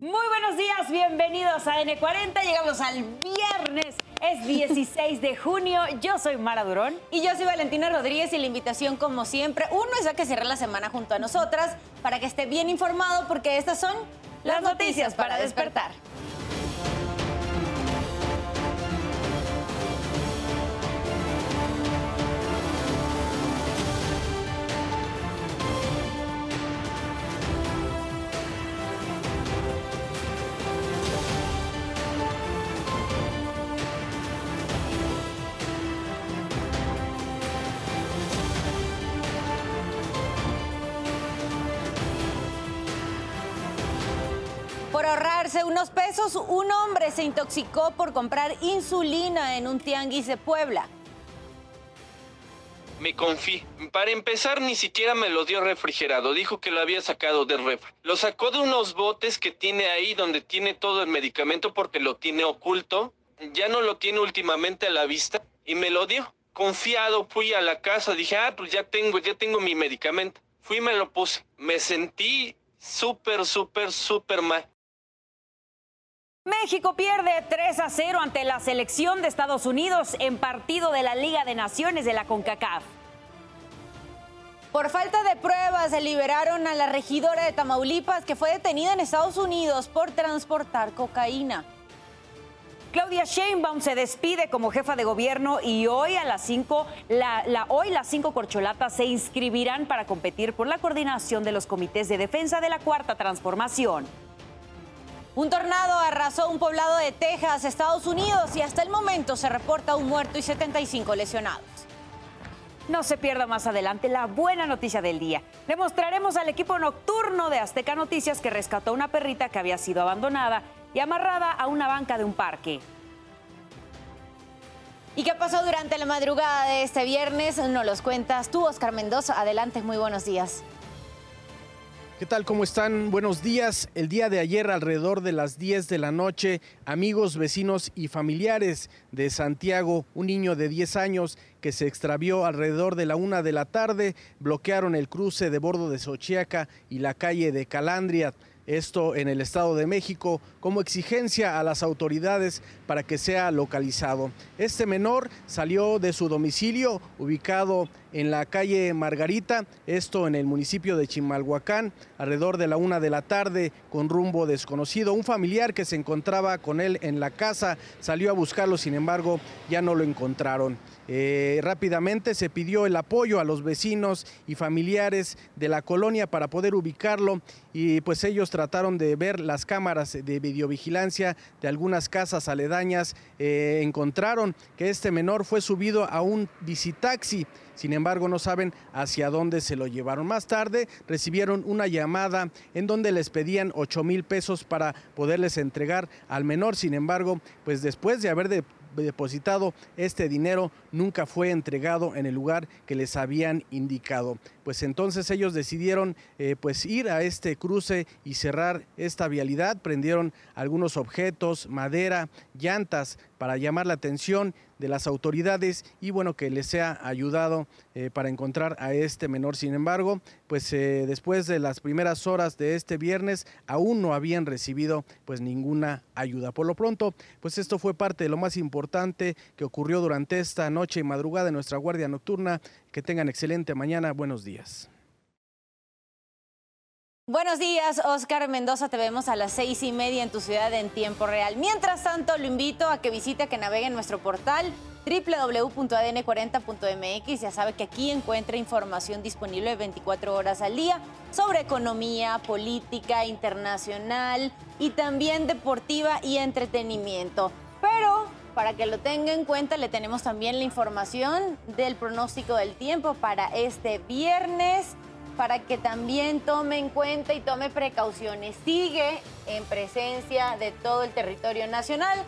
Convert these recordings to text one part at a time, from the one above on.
Muy buenos días, bienvenidos a N40. Llegamos al viernes, es 16 de junio. Yo soy Mara Durón. Y yo soy Valentina Rodríguez y la invitación, como siempre, uno es a que cierre la semana junto a nosotras para que esté bien informado porque estas son las noticias para despertar. Ahorrarse unos pesos, un hombre se intoxicó por comprar insulina en un tianguis de Puebla. Me confié. Para empezar, ni siquiera me lo dio refrigerado. Dijo que lo había sacado del refri. Lo sacó de unos botes que tiene ahí donde tiene todo el medicamento porque lo tiene oculto. Ya no lo tiene últimamente a la vista y me lo dio. Confiado, fui a la casa, dije, ah, pues ya tengo, ya tengo mi medicamento. Fui y me lo puse. Me sentí súper, súper, súper mal. México pierde 3 a 0 ante la selección de Estados Unidos en partido de la Liga de Naciones de la CONCACAF. Por falta de pruebas, se liberaron a la regidora de Tamaulipas que fue detenida en Estados Unidos por transportar cocaína. Claudia Sheinbaum se despide como jefa de gobierno y hoy a las 5, la, la- hoy las cinco corcholatas se inscribirán para competir por la coordinación de los comités de defensa de la Cuarta Transformación. Un tornado arrasó un poblado de Texas, Estados Unidos, y hasta el momento se reporta un muerto y 75 lesionados. No se pierda más adelante la buena noticia del día. Le mostraremos al equipo nocturno de Azteca Noticias que rescató una perrita que había sido abandonada y amarrada a una banca de un parque. ¿Y qué pasó durante la madrugada de este viernes? Nos los cuentas tú, Oscar Mendoza. Adelante, muy buenos días. ¿Qué tal? ¿Cómo están? Buenos días. El día de ayer, alrededor de las 10 de la noche, amigos, vecinos y familiares de Santiago, un niño de 10 años que se extravió alrededor de la una de la tarde, bloquearon el cruce de bordo de Xochiaca y la calle de Calandria. Esto en el Estado de México como exigencia a las autoridades para que sea localizado. Este menor salió de su domicilio ubicado en la calle Margarita, esto en el municipio de Chimalhuacán, alrededor de la una de la tarde, con rumbo desconocido. Un familiar que se encontraba con él en la casa salió a buscarlo, sin embargo, ya no lo encontraron. Eh, rápidamente se pidió el apoyo a los vecinos y familiares de la colonia para poder ubicarlo y pues ellos trataron de ver las cámaras de videovigilancia de algunas casas aledañas. Eh, encontraron que este menor fue subido a un visitaxi. Sin embargo, no saben hacia dónde se lo llevaron. Más tarde recibieron una llamada en donde les pedían 8 mil pesos para poderles entregar al menor. Sin embargo, pues después de haber de- depositado. Este dinero nunca fue entregado en el lugar que les habían indicado. Pues entonces ellos decidieron eh, pues ir a este cruce y cerrar esta vialidad, prendieron algunos objetos, madera, llantas para llamar la atención de las autoridades y bueno que les sea ayudado eh, para encontrar a este menor. Sin embargo, pues eh, después de las primeras horas de este viernes aún no habían recibido pues ninguna ayuda. Por lo pronto, pues esto fue parte de lo más importante que ocurrió durante esta noche y madrugada en nuestra guardia nocturna. Que tengan excelente mañana. Buenos días. Buenos días, Oscar Mendoza. Te vemos a las seis y media en tu ciudad en tiempo real. Mientras tanto, lo invito a que visite, que navegue en nuestro portal www.adn40.mx. Ya sabe que aquí encuentra información disponible 24 horas al día sobre economía, política, internacional y también deportiva y entretenimiento. Pero para que lo tenga en cuenta, le tenemos también la información del pronóstico del tiempo para este viernes para que también tome en cuenta y tome precauciones. Sigue en presencia de todo el territorio nacional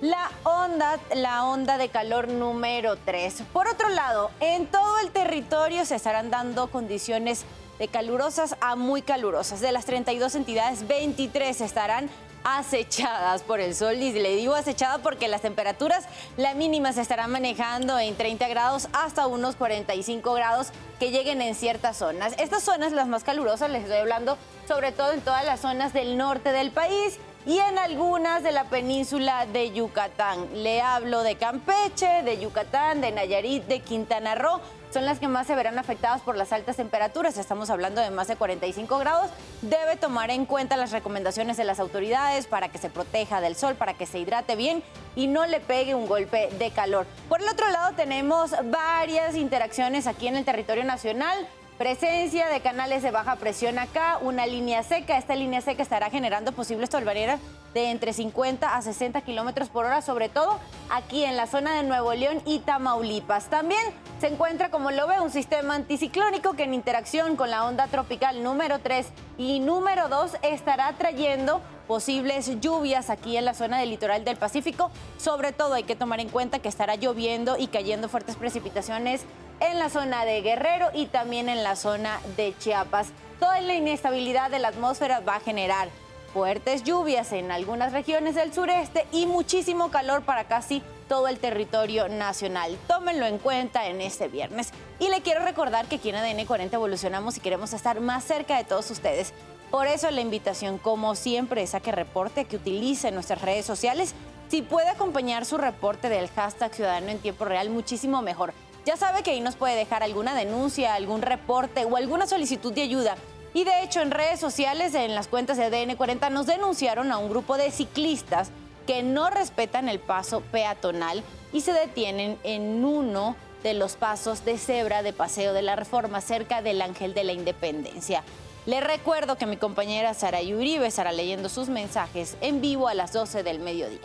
la onda, la onda de calor número 3. Por otro lado, en todo el territorio se estarán dando condiciones de calurosas a muy calurosas. De las 32 entidades, 23 estarán acechadas por el sol. Y le digo acechada porque las temperaturas, la mínima se estará manejando en 30 grados hasta unos 45 grados que lleguen en ciertas zonas. Estas zonas, las más calurosas, les estoy hablando sobre todo en todas las zonas del norte del país y en algunas de la península de Yucatán. Le hablo de Campeche, de Yucatán, de Nayarit, de Quintana Roo. Son las que más se verán afectadas por las altas temperaturas. Estamos hablando de más de 45 grados. Debe tomar en cuenta las recomendaciones de las autoridades para que se proteja del sol, para que se hidrate bien y no le pegue un golpe de calor. Por el otro lado, tenemos varias interacciones aquí en el territorio nacional. Presencia de canales de baja presión acá, una línea seca. Esta línea seca estará generando posibles tolvaneras de entre 50 a 60 kilómetros por hora, sobre todo aquí en la zona de Nuevo León y Tamaulipas. También se encuentra, como lo ve, un sistema anticiclónico que en interacción con la onda tropical número 3 y número 2 estará trayendo posibles lluvias aquí en la zona del litoral del Pacífico. Sobre todo hay que tomar en cuenta que estará lloviendo y cayendo fuertes precipitaciones en la zona de Guerrero y también en la zona de Chiapas. Toda la inestabilidad de la atmósfera va a generar fuertes lluvias en algunas regiones del sureste y muchísimo calor para casi todo el territorio nacional. Tómenlo en cuenta en este viernes. Y le quiero recordar que aquí en ADN 40 evolucionamos y queremos estar más cerca de todos ustedes. Por eso la invitación, como siempre, es a que reporte, que utilice nuestras redes sociales. Si puede acompañar su reporte del hashtag Ciudadano en Tiempo Real, muchísimo mejor. Ya sabe que ahí nos puede dejar alguna denuncia, algún reporte o alguna solicitud de ayuda. Y de hecho en redes sociales, en las cuentas de DN40, nos denunciaron a un grupo de ciclistas que no respetan el paso peatonal y se detienen en uno de los pasos de cebra de Paseo de la Reforma cerca del Ángel de la Independencia. Le recuerdo que mi compañera Sara Uribe estará leyendo sus mensajes en vivo a las 12 del mediodía.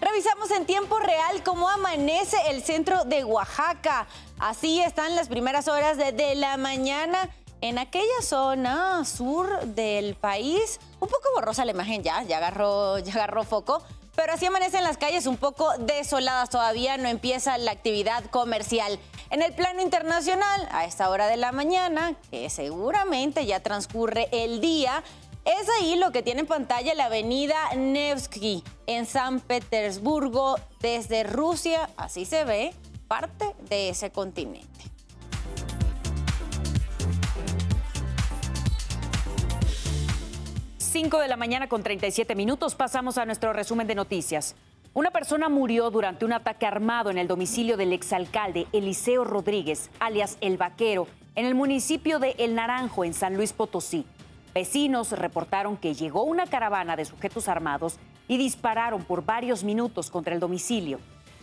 Revisamos en tiempo real cómo amanece el centro de Oaxaca. Así están las primeras horas de, la mañana en aquella zona sur del país. Un poco borrosa la imagen ya, ya agarró, ya agarró foco. Pero así amanecen las calles un poco desoladas. Todavía no empieza la actividad comercial. En el plano internacional, a esta hora de la mañana, que seguramente ya transcurre el día, es ahí lo que tiene en pantalla la avenida Nevsky en San Petersburgo desde Rusia. Así se ve parte de ese continente. Cinco de la mañana con 37 minutos pasamos a nuestro resumen de noticias. Una persona murió durante un ataque armado en el domicilio del exalcalde Eliseo Rodríguez, alias El Vaquero, en el municipio de El Naranjo, en San Luis Potosí. Vecinos reportaron que llegó una caravana de sujetos armados y dispararon por varios minutos contra el domicilio.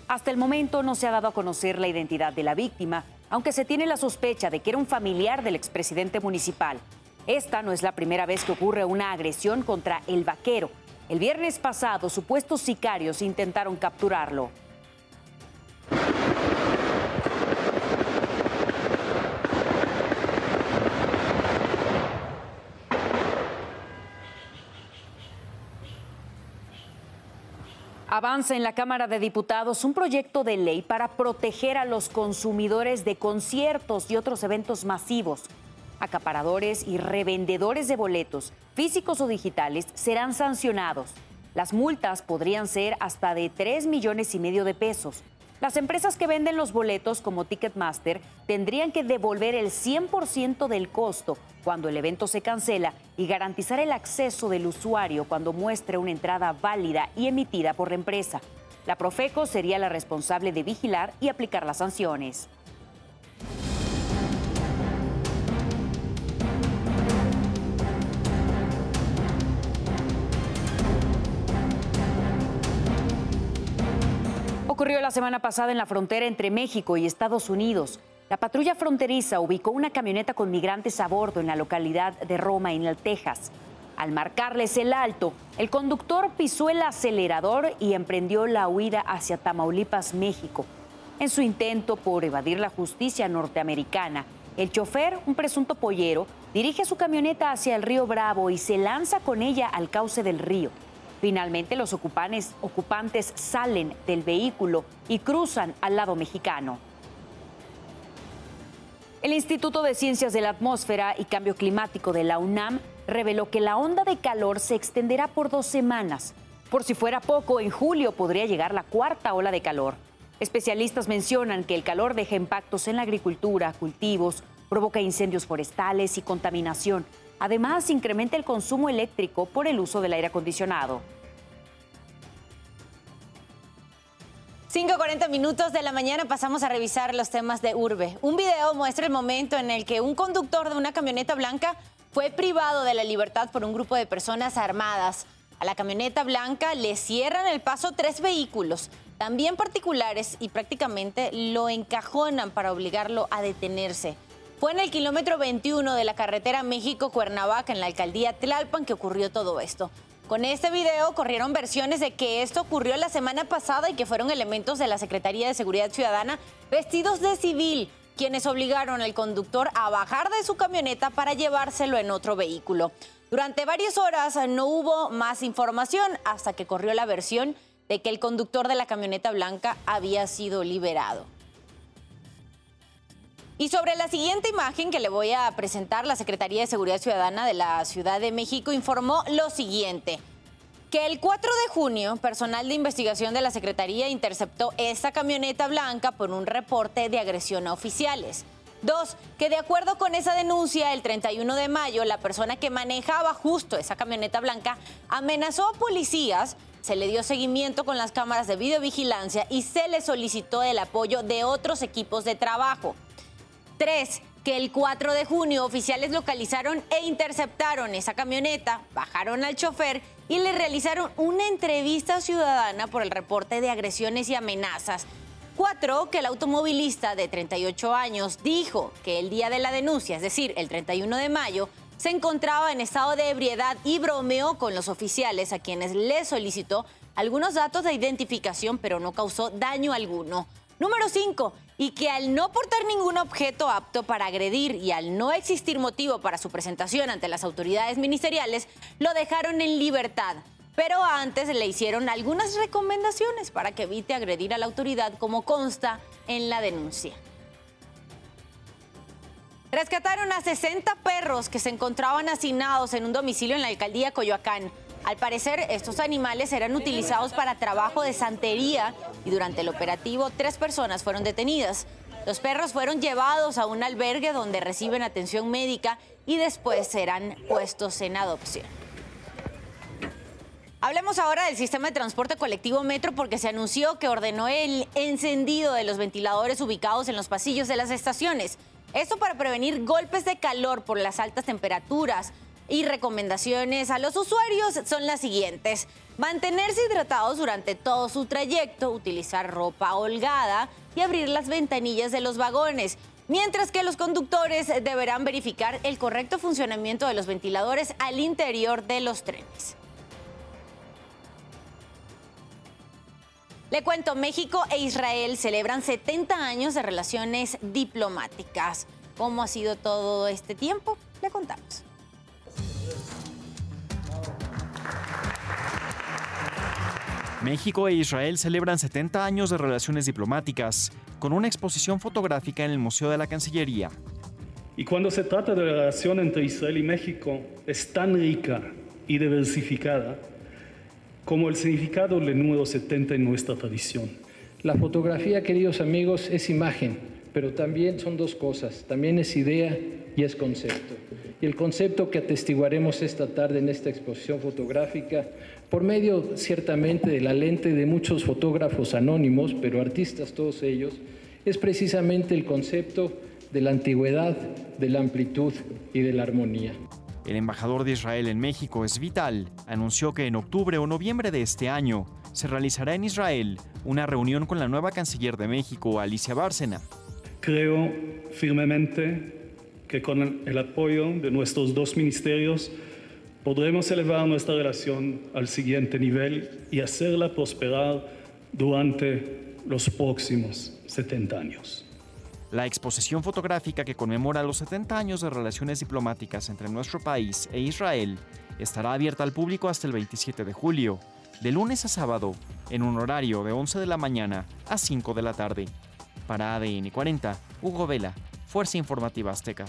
Hasta el momento no se ha dado a conocer la identidad de la víctima, aunque se tiene la sospecha de que era un familiar del expresidente municipal. Esta no es la primera vez que ocurre una agresión contra el vaquero. El viernes pasado, supuestos sicarios intentaron capturarlo. Avanza en la Cámara de Diputados un proyecto de ley para proteger a los consumidores de conciertos y otros eventos masivos. Acaparadores y revendedores de boletos, físicos o digitales, serán sancionados. Las multas podrían ser hasta de 3 millones y medio de pesos. Las empresas que venden los boletos como Ticketmaster tendrían que devolver el 100% del costo cuando el evento se cancela y garantizar el acceso del usuario cuando muestre una entrada válida y emitida por la empresa. La Profeco sería la responsable de vigilar y aplicar las sanciones. Ocurrió la semana pasada en la frontera entre México y Estados Unidos. La patrulla fronteriza ubicó una camioneta con migrantes a bordo en la localidad de Roma, en Texas. Al marcarles el alto, el conductor pisó el acelerador y emprendió la huida hacia Tamaulipas, México. En su intento por evadir la justicia norteamericana, el chofer, un presunto pollero, dirige su camioneta hacia el río Bravo y se lanza con ella al cauce del río. Finalmente, los ocupantes, ocupantes salen del vehículo y cruzan al lado mexicano. El Instituto de Ciencias de la Atmósfera y Cambio Climático de la UNAM reveló que la onda de calor se extenderá por dos semanas. Por si fuera poco, en julio podría llegar la cuarta ola de calor. Especialistas mencionan que el calor deja impactos en la agricultura, cultivos, provoca incendios forestales y contaminación. Además, incrementa el consumo eléctrico por el uso del aire acondicionado. 5.40 minutos de la mañana pasamos a revisar los temas de Urbe. Un video muestra el momento en el que un conductor de una camioneta blanca fue privado de la libertad por un grupo de personas armadas. A la camioneta blanca le cierran el paso tres vehículos, también particulares, y prácticamente lo encajonan para obligarlo a detenerse. Fue en el kilómetro 21 de la carretera México-Cuernavaca, en la alcaldía Tlalpan, que ocurrió todo esto. Con este video corrieron versiones de que esto ocurrió la semana pasada y que fueron elementos de la Secretaría de Seguridad Ciudadana vestidos de civil quienes obligaron al conductor a bajar de su camioneta para llevárselo en otro vehículo. Durante varias horas no hubo más información hasta que corrió la versión de que el conductor de la camioneta blanca había sido liberado. Y sobre la siguiente imagen que le voy a presentar, la Secretaría de Seguridad Ciudadana de la Ciudad de México informó lo siguiente. Que el 4 de junio, personal de investigación de la Secretaría interceptó esta camioneta blanca por un reporte de agresión a oficiales. Dos, que de acuerdo con esa denuncia, el 31 de mayo, la persona que manejaba justo esa camioneta blanca amenazó a policías, se le dio seguimiento con las cámaras de videovigilancia y se le solicitó el apoyo de otros equipos de trabajo. Tres, que el 4 de junio oficiales localizaron e interceptaron esa camioneta, bajaron al chofer y le realizaron una entrevista ciudadana por el reporte de agresiones y amenazas. Cuatro, que el automovilista de 38 años dijo que el día de la denuncia, es decir, el 31 de mayo, se encontraba en estado de ebriedad y bromeó con los oficiales a quienes le solicitó algunos datos de identificación, pero no causó daño alguno. Número 5. Y que al no portar ningún objeto apto para agredir y al no existir motivo para su presentación ante las autoridades ministeriales, lo dejaron en libertad. Pero antes le hicieron algunas recomendaciones para que evite agredir a la autoridad como consta en la denuncia. Rescataron a 60 perros que se encontraban hacinados en un domicilio en la alcaldía Coyoacán. Al parecer, estos animales eran utilizados para trabajo de santería y durante el operativo tres personas fueron detenidas. Los perros fueron llevados a un albergue donde reciben atención médica y después serán puestos en adopción. Hablemos ahora del sistema de transporte colectivo Metro porque se anunció que ordenó el encendido de los ventiladores ubicados en los pasillos de las estaciones. Esto para prevenir golpes de calor por las altas temperaturas, y recomendaciones a los usuarios son las siguientes. Mantenerse hidratados durante todo su trayecto, utilizar ropa holgada y abrir las ventanillas de los vagones. Mientras que los conductores deberán verificar el correcto funcionamiento de los ventiladores al interior de los trenes. Le cuento, México e Israel celebran 70 años de relaciones diplomáticas. ¿Cómo ha sido todo este tiempo? Le contamos. México e Israel celebran 70 años de relaciones diplomáticas, con una exposición fotográfica en el Museo de la Cancillería. Y cuando se trata de la relación entre Israel y México, es tan rica y diversificada como el significado del número 70 en nuestra tradición. La fotografía, queridos amigos, es imagen, pero también son dos cosas, también es idea y es concepto. Y el concepto que atestiguaremos esta tarde en esta exposición fotográfica, por medio ciertamente de la lente de muchos fotógrafos anónimos, pero artistas todos ellos, es precisamente el concepto de la antigüedad, de la amplitud y de la armonía. El embajador de Israel en México, es Vital, anunció que en octubre o noviembre de este año se realizará en Israel una reunión con la nueva canciller de México, Alicia Bárcena. Creo firmemente que con el apoyo de nuestros dos ministerios podremos elevar nuestra relación al siguiente nivel y hacerla prosperar durante los próximos 70 años. La exposición fotográfica que conmemora los 70 años de relaciones diplomáticas entre nuestro país e Israel estará abierta al público hasta el 27 de julio, de lunes a sábado, en un horario de 11 de la mañana a 5 de la tarde. Para ADN 40, Hugo Vela, Fuerza Informativa Azteca.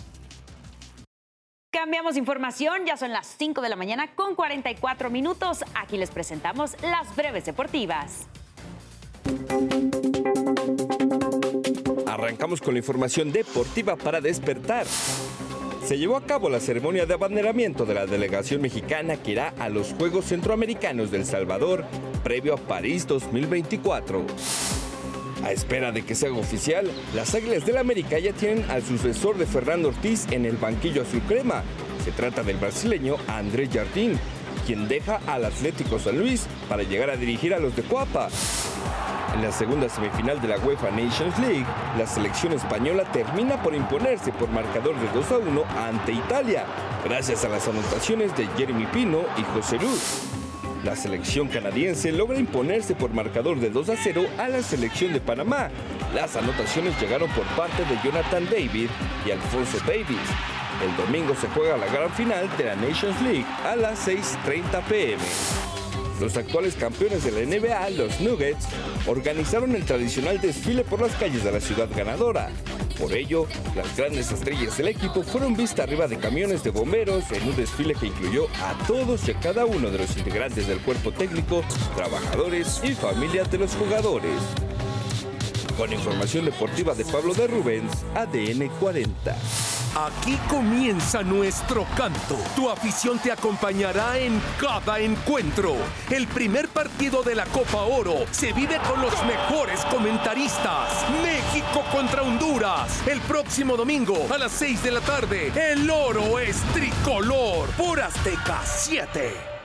Cambiamos información, ya son las 5 de la mañana con 44 minutos. Aquí les presentamos las breves deportivas. Arrancamos con la información deportiva para despertar. Se llevó a cabo la ceremonia de abanderamiento de la delegación mexicana que irá a los Juegos Centroamericanos del Salvador previo a París 2024. A espera de que sea oficial, las Águilas del América ya tienen al sucesor de Fernando Ortiz en el banquillo azul crema. Se trata del brasileño André Jardín, quien deja al Atlético San Luis para llegar a dirigir a los de Cuapa. En la segunda semifinal de la UEFA Nations League, la selección española termina por imponerse por marcador de 2 a 1 ante Italia, gracias a las anotaciones de Jeremy Pino y José Luz. La selección canadiense logra imponerse por marcador de 2 a 0 a la selección de Panamá. Las anotaciones llegaron por parte de Jonathan David y Alfonso Davis. El domingo se juega la gran final de la Nations League a las 6.30 pm. Los actuales campeones de la NBA, los Nuggets, organizaron el tradicional desfile por las calles de la ciudad ganadora. Por ello, las grandes estrellas del equipo fueron vistas arriba de camiones de bomberos en un desfile que incluyó a todos y a cada uno de los integrantes del cuerpo técnico, trabajadores y familias de los jugadores. Con información deportiva de Pablo de Rubens, ADN 40. Aquí comienza nuestro canto. Tu afición te acompañará en cada encuentro. El primer partido de la Copa Oro se vive con los mejores comentaristas. México contra Honduras. El próximo domingo a las 6 de la tarde. El oro es tricolor por Azteca 7.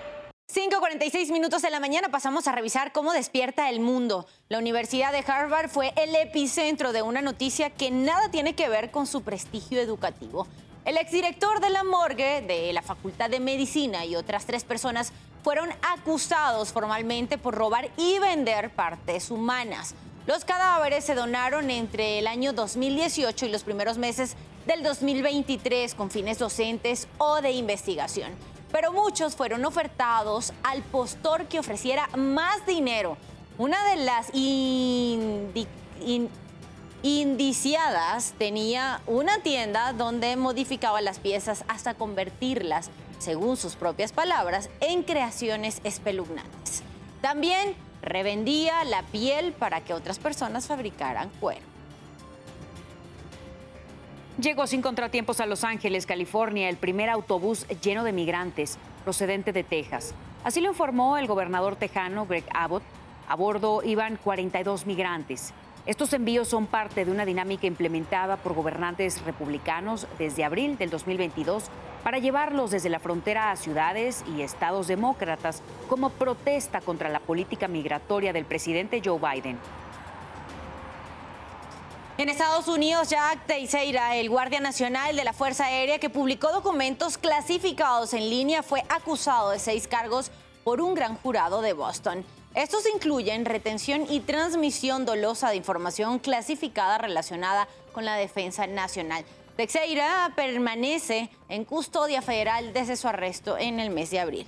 5.46 minutos de la mañana pasamos a revisar cómo despierta el mundo. La Universidad de Harvard fue el epicentro de una noticia que nada tiene que ver con su prestigio educativo. El exdirector de la morgue de la Facultad de Medicina y otras tres personas fueron acusados formalmente por robar y vender partes humanas. Los cadáveres se donaron entre el año 2018 y los primeros meses del 2023 con fines docentes o de investigación pero muchos fueron ofertados al postor que ofreciera más dinero. Una de las indiciadas tenía una tienda donde modificaba las piezas hasta convertirlas, según sus propias palabras, en creaciones espeluznantes. También revendía la piel para que otras personas fabricaran cuero. Llegó sin contratiempos a Los Ángeles, California, el primer autobús lleno de migrantes procedente de Texas. Así lo informó el gobernador tejano Greg Abbott. A bordo iban 42 migrantes. Estos envíos son parte de una dinámica implementada por gobernantes republicanos desde abril del 2022 para llevarlos desde la frontera a ciudades y estados demócratas como protesta contra la política migratoria del presidente Joe Biden. En Estados Unidos, Jack Teixeira, el guardia nacional de la Fuerza Aérea que publicó documentos clasificados en línea, fue acusado de seis cargos por un gran jurado de Boston. Estos incluyen retención y transmisión dolosa de información clasificada relacionada con la defensa nacional. Teixeira permanece en custodia federal desde su arresto en el mes de abril.